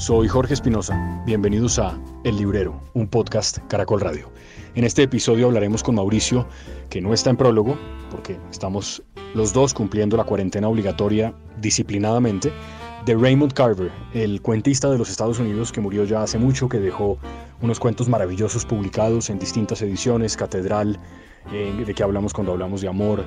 Soy Jorge Espinosa. Bienvenidos a El Librero, un podcast Caracol Radio. En este episodio hablaremos con Mauricio, que no está en prólogo, porque estamos los dos cumpliendo la cuarentena obligatoria disciplinadamente, de Raymond Carver, el cuentista de los Estados Unidos que murió ya hace mucho, que dejó unos cuentos maravillosos publicados en distintas ediciones, Catedral, eh, de que hablamos cuando hablamos de amor,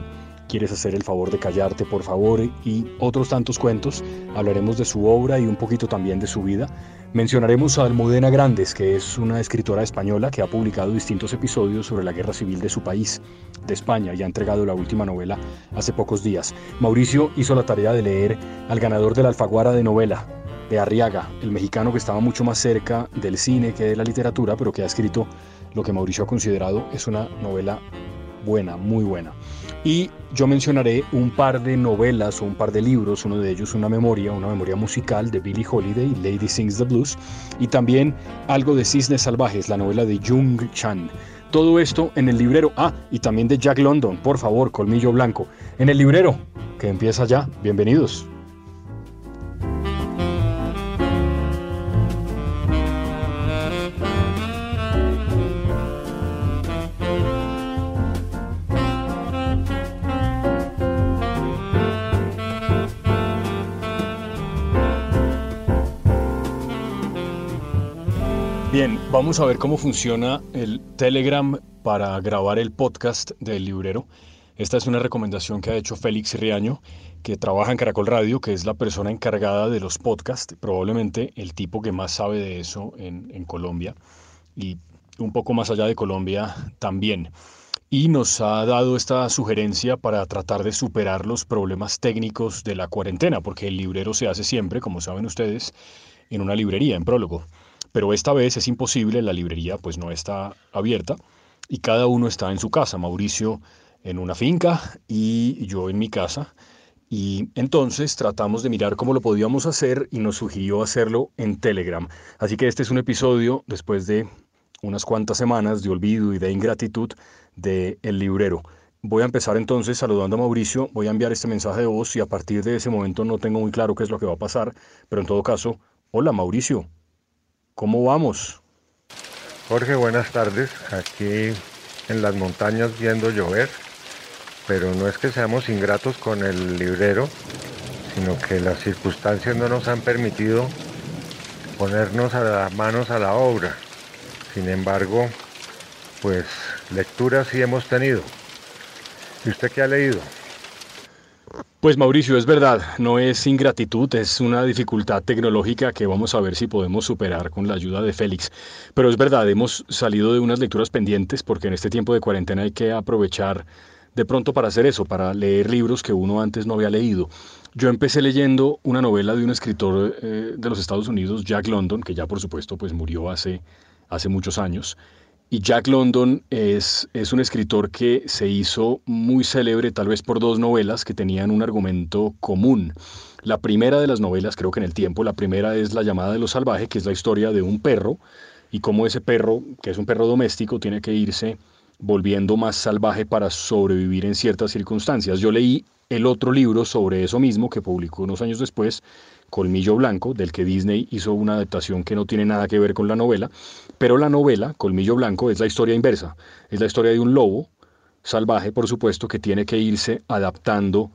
quieres hacer el favor de callarte, por favor, y otros tantos cuentos. Hablaremos de su obra y un poquito también de su vida. Mencionaremos a Almudena Grandes, que es una escritora española que ha publicado distintos episodios sobre la guerra civil de su país, de España, y ha entregado la última novela hace pocos días. Mauricio hizo la tarea de leer al ganador de la Alfaguara de novela, de Arriaga, el mexicano que estaba mucho más cerca del cine que de la literatura, pero que ha escrito lo que Mauricio ha considerado es una novela buena, muy buena. Y yo mencionaré un par de novelas o un par de libros, uno de ellos una memoria, una memoria musical de Billie Holiday, Lady Sings the Blues, y también algo de Cisnes Salvajes, la novela de Jung Chan. Todo esto en el librero. Ah, y también de Jack London, por favor, Colmillo Blanco. En el librero, que empieza ya. Bienvenidos. Vamos a ver cómo funciona el Telegram para grabar el podcast del librero. Esta es una recomendación que ha hecho Félix Riaño, que trabaja en Caracol Radio, que es la persona encargada de los podcasts, probablemente el tipo que más sabe de eso en, en Colombia y un poco más allá de Colombia también. Y nos ha dado esta sugerencia para tratar de superar los problemas técnicos de la cuarentena, porque el librero se hace siempre, como saben ustedes, en una librería, en prólogo pero esta vez es imposible, la librería pues no está abierta y cada uno está en su casa, Mauricio en una finca y yo en mi casa. Y entonces tratamos de mirar cómo lo podíamos hacer y nos sugirió hacerlo en Telegram. Así que este es un episodio después de unas cuantas semanas de olvido y de ingratitud de El Librero. Voy a empezar entonces saludando a Mauricio, voy a enviar este mensaje de voz y a partir de ese momento no tengo muy claro qué es lo que va a pasar, pero en todo caso, hola Mauricio, ¿Cómo vamos? Jorge, buenas tardes. Aquí en las montañas viendo llover, pero no es que seamos ingratos con el librero, sino que las circunstancias no nos han permitido ponernos a las manos a la obra. Sin embargo, pues lecturas sí hemos tenido. ¿Y usted qué ha leído? Pues Mauricio, es verdad, no es ingratitud, es una dificultad tecnológica que vamos a ver si podemos superar con la ayuda de Félix. Pero es verdad, hemos salido de unas lecturas pendientes porque en este tiempo de cuarentena hay que aprovechar de pronto para hacer eso, para leer libros que uno antes no había leído. Yo empecé leyendo una novela de un escritor eh, de los Estados Unidos, Jack London, que ya por supuesto pues murió hace, hace muchos años. Y Jack London es, es un escritor que se hizo muy célebre tal vez por dos novelas que tenían un argumento común. La primera de las novelas, creo que en el tiempo, la primera es La llamada de lo salvaje, que es la historia de un perro y cómo ese perro, que es un perro doméstico, tiene que irse volviendo más salvaje para sobrevivir en ciertas circunstancias. Yo leí el otro libro sobre eso mismo que publicó unos años después, Colmillo Blanco, del que Disney hizo una adaptación que no tiene nada que ver con la novela, pero la novela, Colmillo Blanco, es la historia inversa, es la historia de un lobo salvaje, por supuesto, que tiene que irse adaptando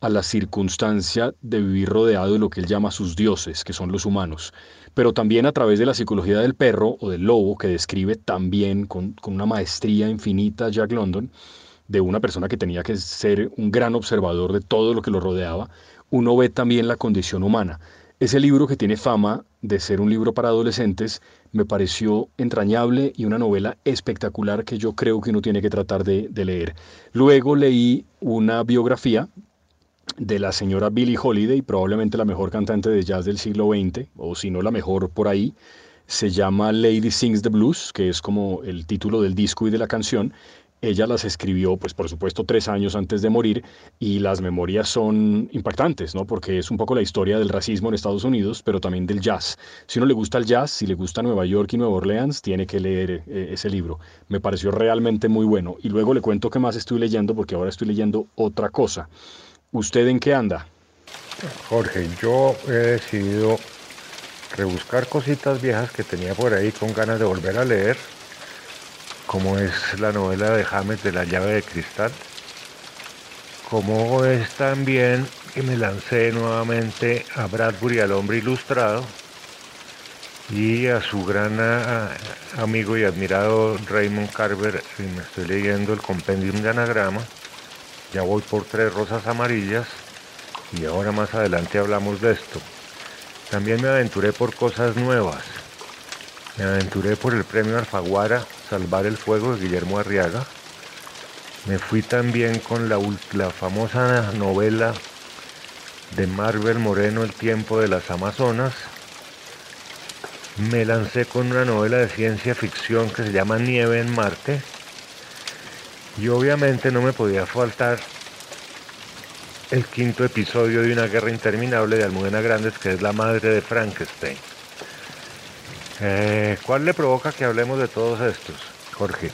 a la circunstancia de vivir rodeado de lo que él llama sus dioses, que son los humanos, pero también a través de la psicología del perro o del lobo, que describe también con, con una maestría infinita Jack London, de una persona que tenía que ser un gran observador de todo lo que lo rodeaba, uno ve también la condición humana. Ese libro que tiene fama de ser un libro para adolescentes me pareció entrañable y una novela espectacular que yo creo que uno tiene que tratar de, leer. Luego leí una biografía de la señora Billie Holiday, probablemente la mejor cantante de jazz del siglo XX, o si no la mejor por ahí. Se llama Lady Sings the Blues, que es como el título del disco y de la canción, ella las escribió, pues por supuesto, tres años antes de morir y las memorias son impactantes, ¿no? Porque es un poco la historia del racismo en Estados Unidos, pero también del jazz. Si uno le gusta el jazz, si le gusta Nueva York y Nueva Orleans, tiene que leer eh, ese libro. Me pareció realmente muy bueno. Y luego le cuento qué más estoy leyendo, porque ahora estoy leyendo otra cosa. ¿Usted en qué anda? Jorge, yo he decidido rebuscar cositas viejas que tenía por ahí con ganas de volver a leer, como es la novela de James de la llave de cristal, como es también que me lancé nuevamente a Bradbury al hombre ilustrado y a su gran amigo y admirado Raymond Carver, y me estoy leyendo el compendium de anagrama, ya voy por tres rosas amarillas y ahora más adelante hablamos de esto. También me aventuré por cosas nuevas. Me aventuré por el premio Alfaguara, Salvar el Fuego de Guillermo Arriaga. Me fui también con la, famosa novela de Marvel Moreno, El tiempo de las Amazonas. Me lancé con una novela de ciencia ficción que se llama Nieve en Marte. Y obviamente no me podía faltar el quinto episodio de una guerra interminable de Almudena Grandes, que es la madre de Frankenstein. Eh, ¿Cuál le provoca que hablemos de todos estos, Jorge?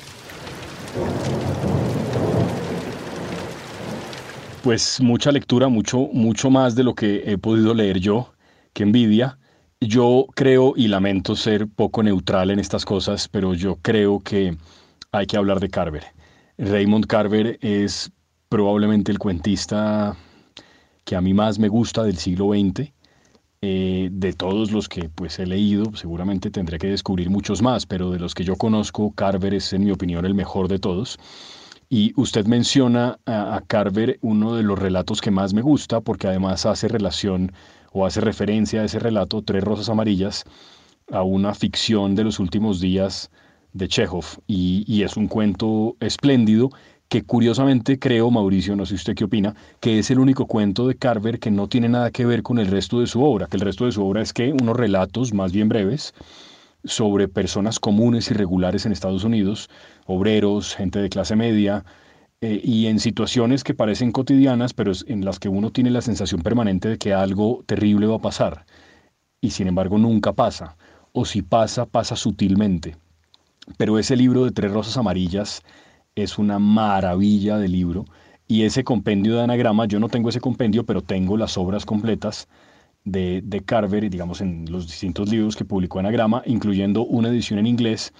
Pues mucha lectura, mucho, mucho más de lo que he podido leer yo, que envidia. Yo creo y lamento ser poco neutral en estas cosas, pero yo creo que hay que hablar de Carver. Raymond Carver es probablemente el cuentista que a mí más me gusta del siglo XX. Eh, de todos los que pues he leído, seguramente tendré que descubrir muchos más, pero de los que yo conozco, Carver es en mi opinión el mejor de todos. Y usted menciona a, Carver uno de los relatos que más me gusta, porque además hace relación o hace referencia a ese relato, Tres Rosas Amarillas, a una ficción de los últimos días de Chekhov. Y es un cuento espléndido que curiosamente creo, Mauricio, no sé usted qué opina, que es el único cuento de Carver que no tiene nada que ver con el resto de su obra, que el resto de su obra es que unos relatos más bien breves sobre personas comunes y regulares en Estados Unidos, obreros, gente de clase media, eh, y en situaciones que parecen cotidianas, pero en las que uno tiene la sensación permanente de que algo terrible va a pasar, y sin embargo nunca pasa, o si pasa, pasa sutilmente. Pero ese libro de Tres Rosas Amarillas, es una maravilla de libro. Y ese compendio de anagrama, yo no tengo ese compendio, pero tengo las obras completas de, de Carver, digamos, en los distintos libros que publicó Anagrama, incluyendo una edición en inglés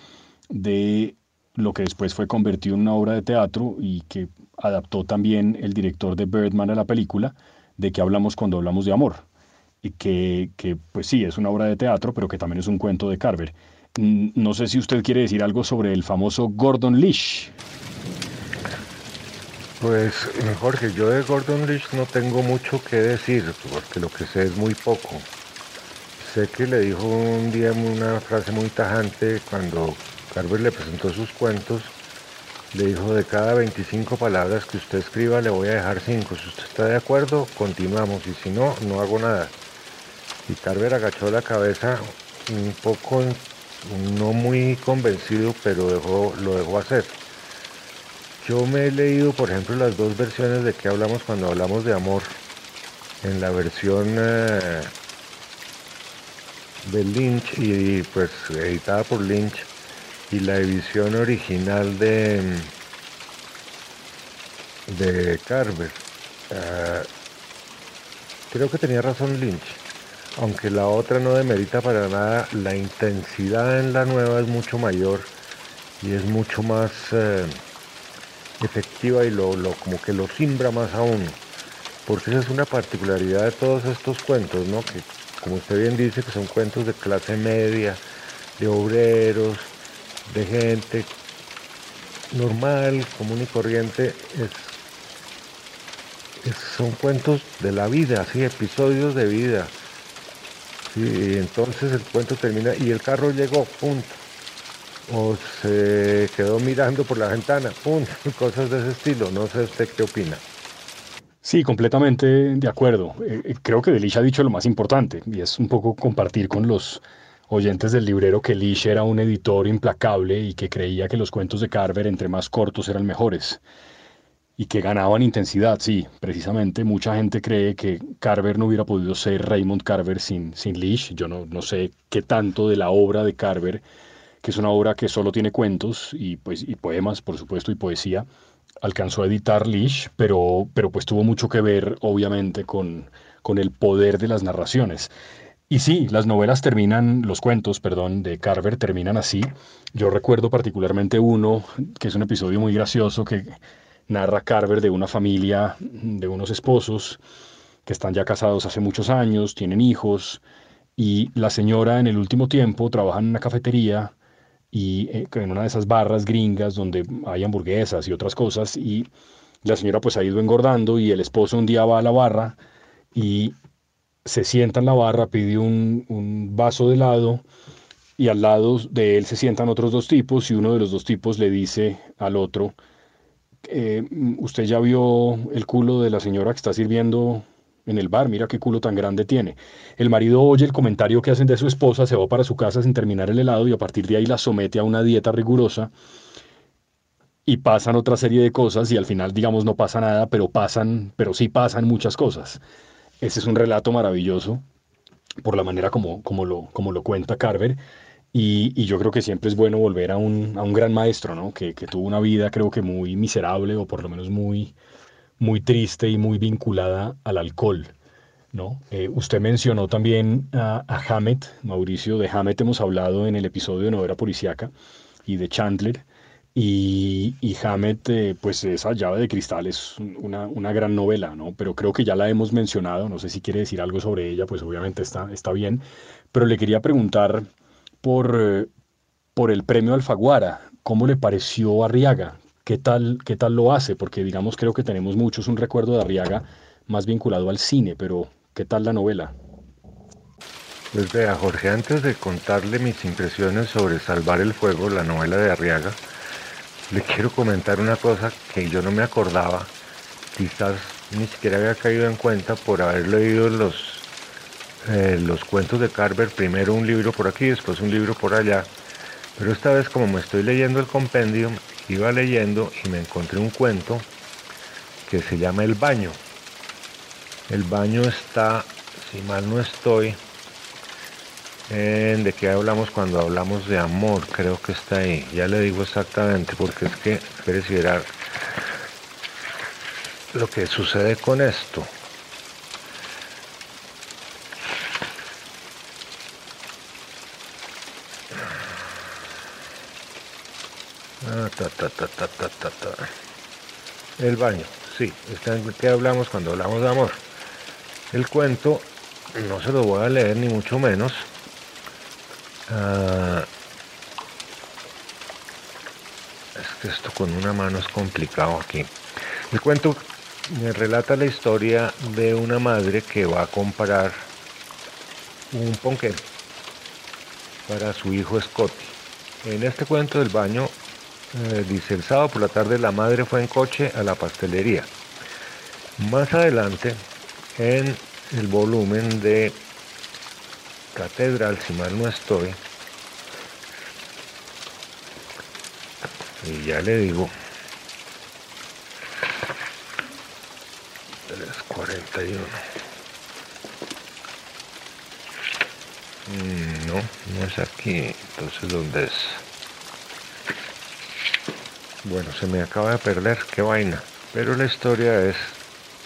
de lo que después fue convertido en una obra de teatro y que adaptó también el director de Birdman a la película, de que hablamos cuando hablamos de amor. Y que, que, pues sí, es una obra de teatro, pero que también es un cuento de Carver. No sé si usted quiere decir algo sobre el famoso Gordon Leash. Pues Jorge, yo de Gordon Leach no tengo mucho que decir, porque lo que sé es muy poco. Sé que le dijo un día una frase muy tajante cuando Carver le presentó sus cuentos, le dijo de cada 25 palabras que usted escriba le voy a dejar 5. Si usted está de acuerdo, continuamos y si no, no hago nada. Y Carver agachó la cabeza un poco, no muy convencido, pero dejó, lo dejó hacer. Yo me he leído, por ejemplo, las dos versiones de que hablamos cuando hablamos de amor. En la versión eh, de Lynch y pues editada por Lynch y la edición original de de Carver. Eh, creo que tenía razón Lynch, aunque la otra no demerita para nada, la intensidad en la nueva es mucho mayor y es mucho más eh, efectiva y lo, como que lo simbra más a uno. Porque esa es una particularidad de todos estos cuentos, ¿no? Que como usted bien dice, que son cuentos de clase media, de obreros, de gente normal, común y corriente, es, son cuentos de la vida, así, episodios de vida. y entonces el cuento termina y el carro llegó, punto o se quedó mirando por la ventana, ¡pum! cosas de ese estilo. No sé usted qué opina. Sí, completamente de acuerdo. Eh, eh, creo que Delish ha dicho lo más importante y es un poco compartir con los oyentes del librero que Lish era un editor implacable y que creía que los cuentos de Carver entre más cortos eran mejores y que ganaban intensidad. Sí, precisamente mucha gente cree que Carver no hubiera podido ser Raymond Carver sin, sin Lish. Yo no, no sé qué tanto de la obra de Carver que es una obra que solo tiene cuentos y, pues, y poemas, por supuesto, y poesía. Alcanzó a editar Lish, pero, pero pues tuvo mucho que ver, obviamente, con, con el poder de las narraciones. Y sí, las novelas terminan, los cuentos, perdón, de Carver terminan así. Yo recuerdo particularmente uno, que es un episodio muy gracioso, que narra Carver de una familia, de unos esposos que están ya casados hace muchos años, tienen hijos, y la señora en el último tiempo trabaja en una cafetería y eh, en una de esas barras gringas donde hay hamburguesas y otras cosas, y la señora pues ha ido engordando y el esposo un día va a la barra y se sienta en la barra, pide un, vaso de helado y al lado de él se sientan otros dos tipos y uno de los dos tipos le dice al otro, eh, usted ya vio el culo de la señora que está sirviendo en el bar, mira qué culo tan grande tiene. El marido oye el comentario que hacen de su esposa, se va para su casa sin terminar el helado y a partir de ahí la somete a una dieta rigurosa y pasan otra serie de cosas y al final, digamos, no pasa nada, pero pasan, pero sí pasan muchas cosas. Ese es un relato maravilloso por la manera como, como, lo, como lo cuenta Carver. Y, yo creo que siempre es bueno volver a un, a un gran maestro, ¿no? Que, que, tuvo una vida creo que muy miserable o por lo menos muy, muy triste y muy vinculada al alcohol. ¿no? Eh, usted mencionó también a, a, Hammett, Mauricio, de Hammett hemos hablado en el episodio de Novela Policiaca y de Chandler. Y, y Hammett, eh, pues esa llave de cristal es una, una, gran novela, ¿no? Pero creo que ya la hemos mencionado, no sé si quiere decir algo sobre ella, pues obviamente está, está bien. Pero le quería preguntar por, eh, por el premio Alfaguara, ¿cómo le pareció Arriaga? ¿Qué tal, ¿Qué tal lo hace? Porque digamos, creo que tenemos muchos un recuerdo de Arriaga más vinculado al cine, pero ¿qué tal la novela? Pues vea, Jorge, antes de contarle mis impresiones sobre Salvar el Fuego, la novela de Arriaga, le quiero comentar una cosa que yo no me acordaba, quizás ni siquiera había caído en cuenta por haber leído los, eh, los cuentos de Carver, primero un libro por aquí, después un libro por allá, pero esta vez como me estoy leyendo el compendium, iba leyendo y me encontré un cuento que se llama El Baño. El baño está, si mal no estoy, ¿De qué hablamos cuando hablamos de amor? Creo que está ahí. Ya le digo exactamente porque es que espere lo que sucede con esto. El baño, sí, está en qué hablamos cuando hablamos de amor. El cuento no se lo voy a leer ni mucho menos Ah, es que esto con una mano es complicado aquí. El cuento me relata la historia de una madre que va a comprar un ponqué para su hijo Scotty. En este cuento del baño eh, dice el sábado por la tarde la madre fue en coche a la pastelería. Más adelante en el volumen de catedral, si mal no estoy. Y ya le digo. 341. Mm, no, no es aquí. Entonces, ¿dónde es? Bueno, se me acaba de perder. Qué vaina. Pero la historia es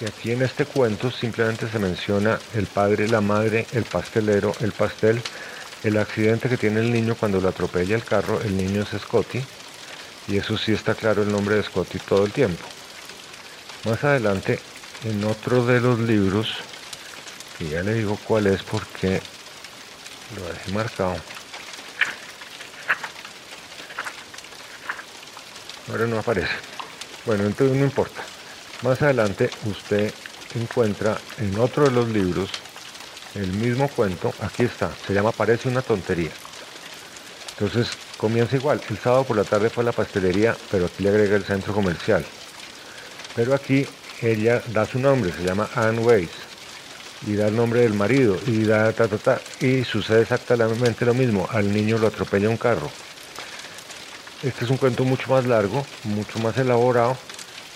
y aquí en este cuento simplemente se menciona el padre, la madre, el pastelero, el pastel, el accidente que tiene el niño cuando lo atropella el carro, el niño es Scotty, y eso sí está claro el nombre de Scotty todo el tiempo. Más adelante, en otro de los libros, que ya le digo cuál es porque lo dejé marcado. Ahora no aparece. Bueno, entonces no importa. Más adelante usted encuentra en otro de los libros el mismo cuento, aquí está, se llama Parece una tontería. Entonces comienza igual, el sábado por la tarde fue a la pastelería, pero aquí le agrega el centro comercial. Pero aquí ella da su nombre, se llama Anne Weiss, y da el nombre del marido, y da ta ta ta, y sucede exactamente lo mismo, al niño lo atropella un carro. Este es un cuento mucho más largo, mucho más elaborado,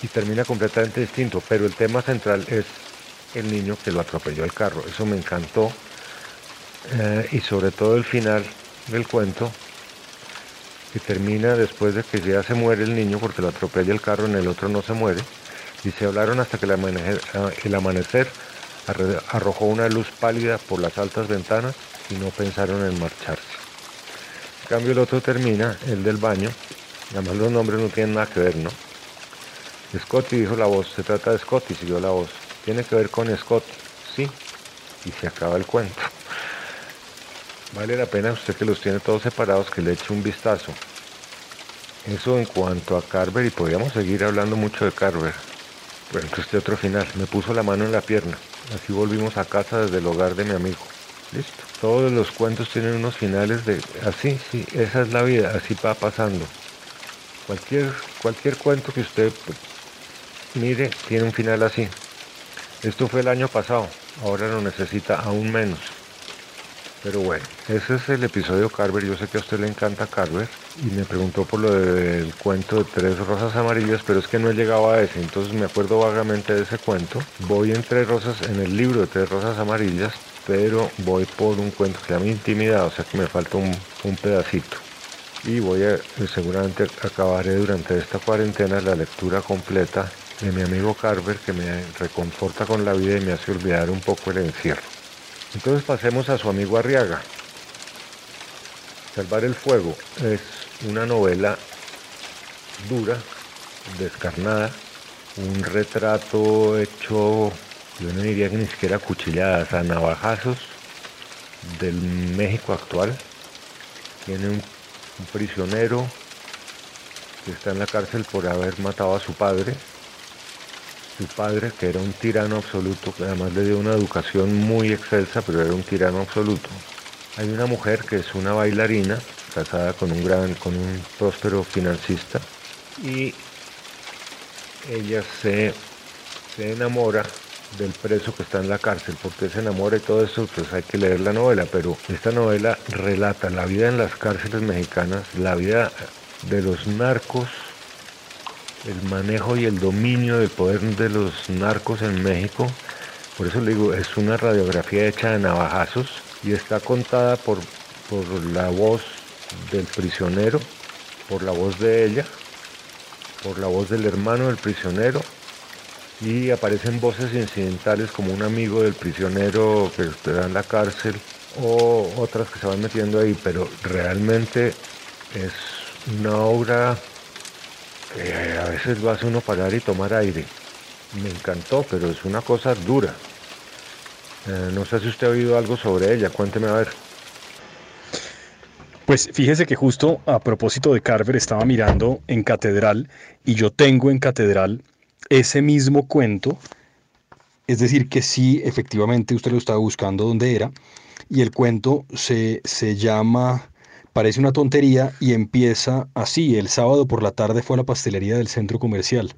y termina completamente distinto, pero el tema central es el niño que lo atropelló el carro. Eso me encantó. Eh, y sobre todo el final del cuento, que termina después de que ya se muere el niño porque lo atropella el carro, en el otro no se muere. Y se hablaron hasta que el amanecer, ah, el amanecer arrojó una luz pálida por las altas ventanas y no pensaron en marcharse. En cambio el otro termina, el del baño, además los nombres no tienen nada que ver, ¿no? Scotty dijo la voz, se trata de Scotty, siguió la voz. Tiene que ver con Scotty, sí, y se acaba el cuento. Vale la pena usted que los tiene todos separados que le eche un vistazo. Eso en cuanto a Carver y podríamos seguir hablando mucho de Carver. Bueno, este otro final, me puso la mano en la pierna. Así volvimos a casa desde el hogar de mi amigo. Listo. Todos los cuentos tienen unos finales de así, sí, esa es la vida, así va pasando. Cualquier, cualquier cuento que usted mire tiene un final así. Esto fue el año pasado, ahora lo necesita aún menos. Pero bueno, ese es el episodio Carver. Yo sé que a usted le encanta Carver y me preguntó por lo del cuento de tres rosas amarillas, pero es que no he llegado a ese, entonces me acuerdo vagamente de ese cuento. Voy en tres rosas, en el libro de tres rosas amarillas, pero voy por un cuento que se llama Intimidad, o sea que me falta un, un pedacito. Y voy a, seguramente acabaré durante esta cuarentena la lectura completa de mi amigo Carver que me reconforta con la vida y me hace olvidar un poco el encierro. Entonces pasemos a su amigo Arriaga. Salvar el fuego es una novela dura, descarnada, un retrato hecho, yo no diría que ni siquiera cuchilladas, a navajazos del México actual. Tiene un, prisionero que está en la cárcel por haber matado a su padre, su padre, que era un tirano absoluto, que además le dio una educación muy excelsa, pero era un tirano absoluto. Hay una mujer que es una bailarina, casada con un gran, con un próspero financista, y ella se, se enamora del preso que está en la cárcel, porque se enamora y todo eso, pues hay que leer la novela, pero esta novela relata la vida en las cárceles mexicanas, la vida de los narcos el manejo y el dominio del poder de los narcos en México. Por eso le digo, es una radiografía hecha de navajazos y está contada por, por la voz del prisionero, por la voz de ella, por la voz del hermano del prisionero y aparecen voces incidentales como un amigo del prisionero que está en la cárcel o otras que se van metiendo ahí, pero realmente es una obra a veces lo hace uno parar y tomar aire. Me encantó, pero es una cosa dura. Eh, no sé si usted ha oído algo sobre ella, cuénteme a ver. Pues fíjese que justo a propósito de Carver estaba mirando en Catedral y yo tengo en Catedral ese mismo cuento, es decir, que sí, efectivamente usted lo estaba buscando donde era, y el cuento se, se llama Parece una tontería y empieza así. El sábado por la tarde fue a la pastelería del centro comercial.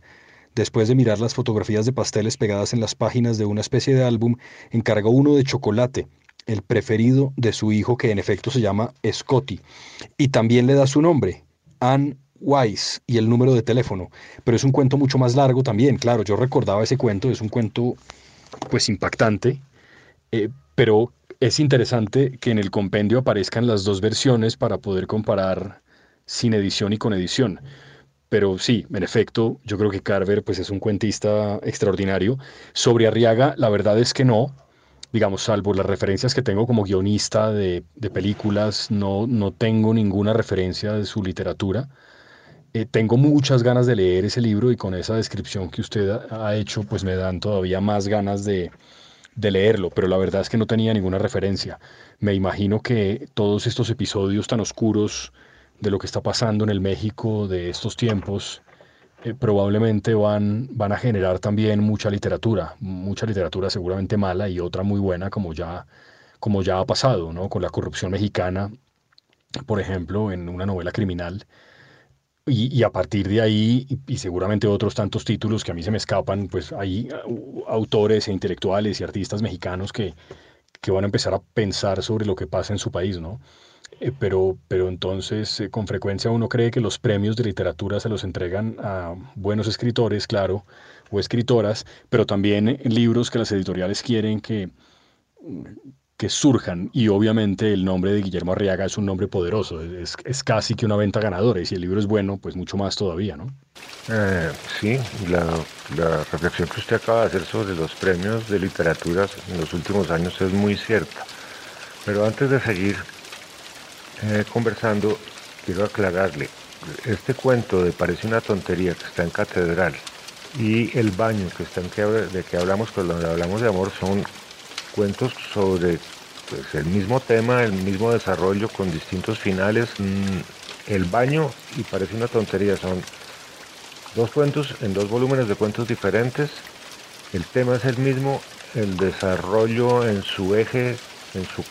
Después de mirar las fotografías de pasteles pegadas en las páginas de una especie de álbum, encargó uno de chocolate, el preferido de su hijo que en efecto se llama Scotty. Y también le da su nombre, Anne Weiss, y el número de teléfono. Pero es un cuento mucho más largo también, claro, yo recordaba ese cuento, es un cuento pues impactante, eh, pero es interesante que en el compendio aparezcan las dos versiones para poder comparar sin edición y con edición. Pero sí, en efecto, yo creo que Carver pues, es un cuentista extraordinario. Sobre Arriaga, la verdad es que no. Digamos, salvo las referencias que tengo como guionista de, películas, no, no tengo ninguna referencia de su literatura. Eh, tengo muchas ganas de leer ese libro y con esa descripción que usted ha hecho, pues me dan todavía más ganas de, de leerlo, pero la verdad es que no tenía ninguna referencia. Me imagino que todos estos episodios tan oscuros de lo que está pasando en el México de estos tiempos eh, probablemente van, van a generar también mucha literatura, mucha literatura seguramente mala y otra muy buena como ya, como ya ha pasado, ¿no? Con la corrupción mexicana, por ejemplo, en una novela criminal y, a partir de ahí, y, seguramente otros tantos títulos que a mí se me escapan, pues hay uh, autores e intelectuales y artistas mexicanos que, que van a empezar a pensar sobre lo que pasa en su país, ¿no? Eh, pero, pero entonces, eh, con frecuencia uno cree que los premios de literatura se los entregan a buenos escritores, claro, o escritoras, pero también libros que las editoriales quieren que que surjan. Y obviamente el nombre de Guillermo Arriaga es un nombre poderoso, es, es casi que una venta ganadora. Y si el libro es bueno, pues mucho más todavía, ¿no? Eh, sí, la, la, reflexión que usted acaba de hacer sobre los premios de literatura en los últimos años es muy cierta. Pero antes de seguir eh, conversando, quiero aclararle, este cuento de Parece una tontería que está en Catedral y El baño que está en que, de que hablamos cuando hablamos de amor son cuentos sobre pues, el mismo tema, el mismo desarrollo con distintos finales. Mm, el baño y Parece una tontería son dos cuentos en dos volúmenes de cuentos diferentes. El tema es el mismo, el desarrollo en su eje, en su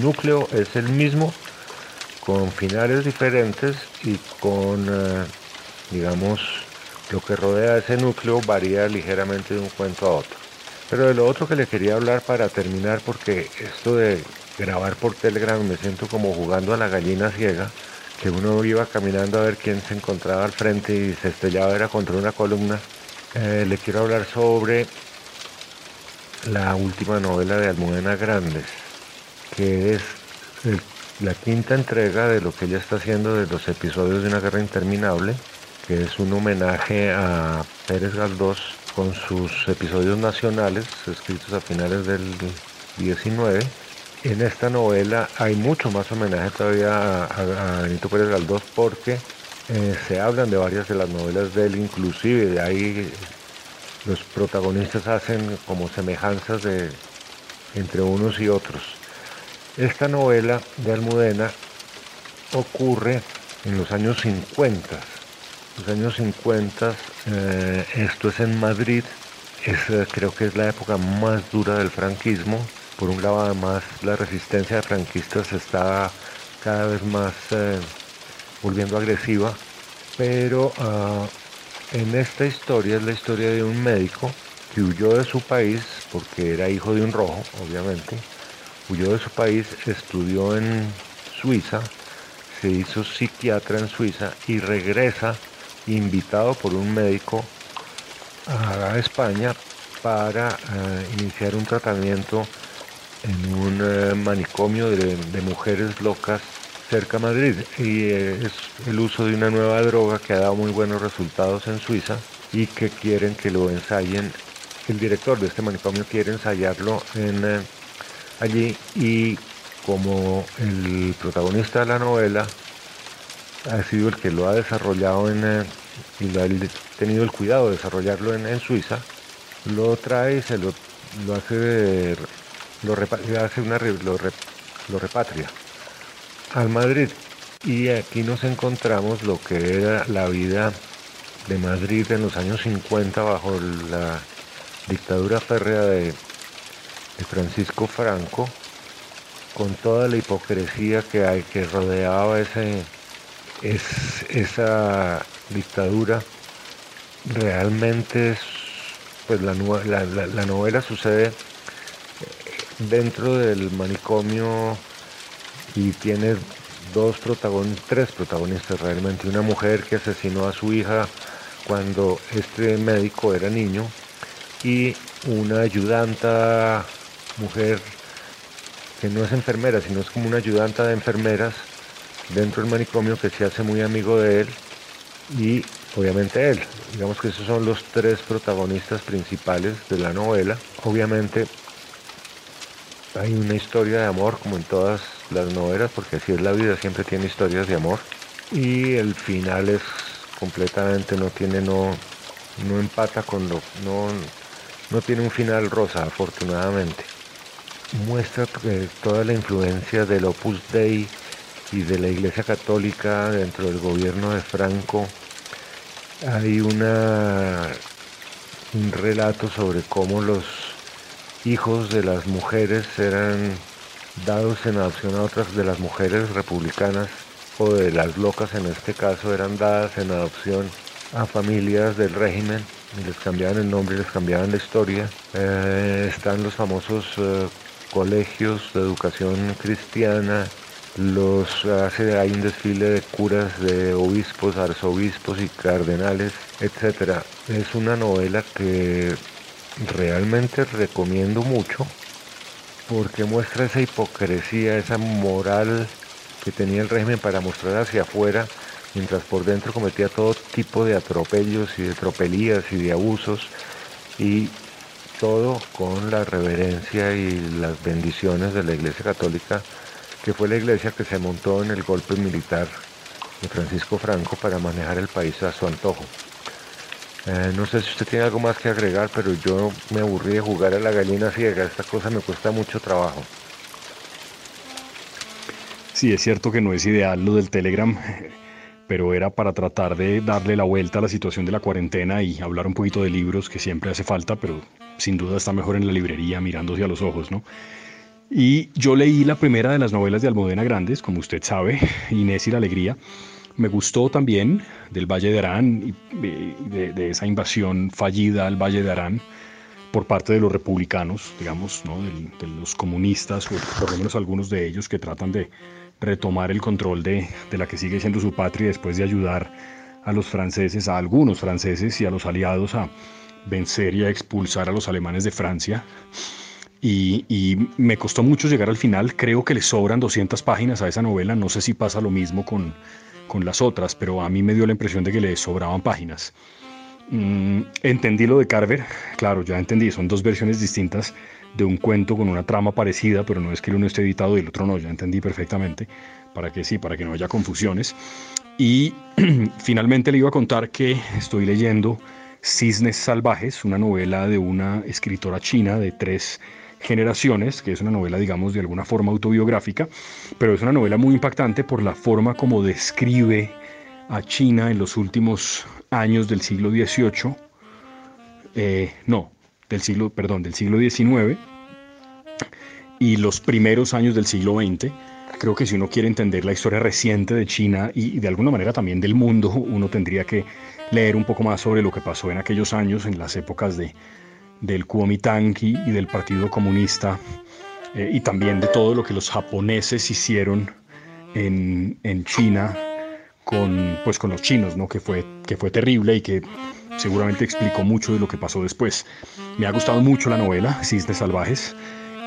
núcleo es el mismo, con finales diferentes y con, eh, digamos, lo que rodea ese núcleo varía ligeramente de un cuento a otro. Pero de lo otro que le quería hablar para terminar, porque esto de grabar por Telegram me siento como jugando a la gallina ciega, que uno iba caminando a ver quién se encontraba al frente y se estrellaba era contra una columna. Eh, le quiero hablar sobre la última novela de Almudena Grandes, que es la quinta entrega de lo que ella está haciendo de los episodios de una guerra interminable, que es un homenaje a Pérez Galdós con sus episodios nacionales escritos a finales del 19. En esta novela hay mucho más homenaje todavía a, Benito Pérez Galdós porque eh, se hablan de varias de las novelas de él, inclusive de ahí los protagonistas hacen como semejanzas de, entre unos y otros. Esta novela de Almudena ocurre en los años 50. Los años 50, eh, esto es en Madrid, es, creo que es la época más dura del franquismo. Por un lado, además, la resistencia de franquistas está cada vez más eh, volviendo agresiva. Pero ah, en esta historia es la historia de un médico que huyó de su país porque era hijo de un rojo, obviamente, huyó de su país, estudió en Suiza, se hizo psiquiatra en Suiza y regresa invitado por un médico a España para eh, iniciar un tratamiento en un eh, manicomio de, mujeres locas cerca de Madrid. Y eh, es el uso de una nueva droga que ha dado muy buenos resultados en Suiza y que quieren que lo ensayen. El director de este manicomio quiere ensayarlo en allí y como el protagonista de la novela ha sido el que lo ha desarrollado en, eh, y lo ha tenido el cuidado de desarrollarlo en, Suiza, lo trae y se lo, lo hace, lo, hace repatria al Madrid. Y aquí nos encontramos lo que era la vida de Madrid en los años 50 bajo la dictadura férrea de de Francisco Franco, con toda la hipocresía que hay que rodeaba ese, es, esa dictadura, realmente es, pues la, la, novela sucede dentro del manicomio y tiene dos protagonistas, tres protagonistas realmente, una mujer que asesinó a su hija cuando este médico era niño y una ayudanta mujer que no es enfermera, sino es como una ayudanta de enfermeras dentro del manicomio que se hace muy amigo de él y obviamente él. Digamos que esos son los tres protagonistas principales de la novela. Obviamente hay una historia de amor como en todas las novelas, porque así es la vida, siempre tiene historias de amor. Y el final es completamente, no tiene, no, no empata con lo, no, no tiene un final rosa, afortunadamente muestra toda la influencia del Opus Dei y de la Iglesia Católica dentro del gobierno de Franco. Hay una, un relato sobre cómo los hijos de las mujeres eran dados en adopción a otras de las mujeres republicanas o de las locas en este caso eran dadas en adopción a familias del régimen y les cambiaban el nombre les cambiaban la historia. Eh, están los famosos eh, colegios de educación cristiana, los hace, hay un desfile de curas, de obispos, arzobispos y cardenales, etc. Es una novela que realmente recomiendo mucho porque muestra esa hipocresía, esa moral que tenía el régimen para mostrar hacia afuera, mientras por dentro cometía todo tipo de atropellos y de tropelías y de abusos, y todo con la reverencia y las bendiciones de la Iglesia Católica, que fue la iglesia que se montó en el golpe militar de Francisco Franco para manejar el país a su antojo. Eh, no sé si usted tiene algo más que agregar, pero yo me aburrí de jugar a la gallina ciega. Esta cosa me cuesta mucho trabajo. Sí, es cierto que no es ideal lo del Telegram, pero era para tratar de darle la vuelta a la situación de la cuarentena y hablar un poquito de libros que siempre hace falta, pero sin duda está mejor en la librería mirándose a los ojos, ¿no? Y yo leí la primera de las novelas de Almudena Grandes, como usted sabe, Inés y la Alegría, me gustó también del Valle de Arán, de, de, esa invasión fallida al Valle de Arán por parte de los republicanos, digamos, ¿no? de, los comunistas, o por lo menos algunos de ellos que tratan de retomar el control de, de la que sigue siendo su patria después de ayudar a los franceses, a algunos franceses y a los aliados a vencer y a expulsar a los alemanes de Francia. Y, y, me costó mucho llegar al final. Creo que le sobran 200 páginas a esa novela. No sé si pasa lo mismo con, con las otras, pero a mí me dio la impresión de que le sobraban páginas. Mm, entendí lo de Carver, claro, ya entendí, son dos versiones distintas de un cuento con una trama parecida, pero no es que el uno esté editado y el otro no, ya entendí perfectamente, para que sí, para que no haya confusiones. Y finalmente le iba a contar que estoy leyendo Cisnes Salvajes, una novela de una escritora china de tres Generaciones, que es una novela, digamos, de alguna forma autobiográfica, pero es una novela muy impactante por la forma como describe a China en los últimos años del siglo XVIII, eh, no, del siglo, perdón, del siglo XIX y los primeros años del siglo XX. Creo que si uno quiere entender la historia reciente de China y de alguna manera también del mundo, uno tendría que leer un poco más sobre lo que pasó en aquellos años, en las épocas de, del Kuomintang y, del Partido Comunista eh, y también de todo lo que los japoneses hicieron en, en, China con, pues, con los chinos, ¿no? que, fue, que fue terrible y que seguramente explicó mucho de lo que pasó después. Me ha gustado mucho la novela, Cisnes Salvajes.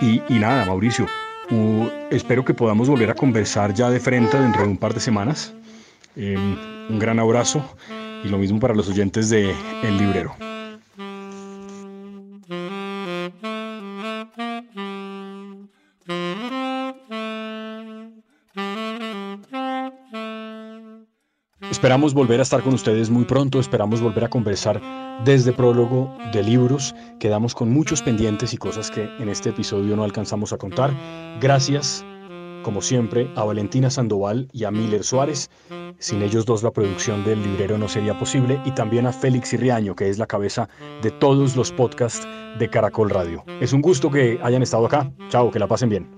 Y, y nada, Mauricio, espero que podamos volver a conversar ya de frente dentro de un par de semanas. Em, un gran abrazo y lo mismo para los oyentes de El Librero. Esperamos volver a estar con ustedes muy pronto, esperamos volver a conversar desde prólogo de libros. Quedamos con muchos pendientes y cosas que en este episodio no alcanzamos a contar. Gracias, como siempre, a Valentina Sandoval y a Miller Suárez. Sin ellos dos la producción del librero no sería posible. Y también a Félix Irriaño, que es la cabeza de todos los podcasts de Caracol Radio. Es un gusto que hayan estado acá. Chao, que la pasen bien.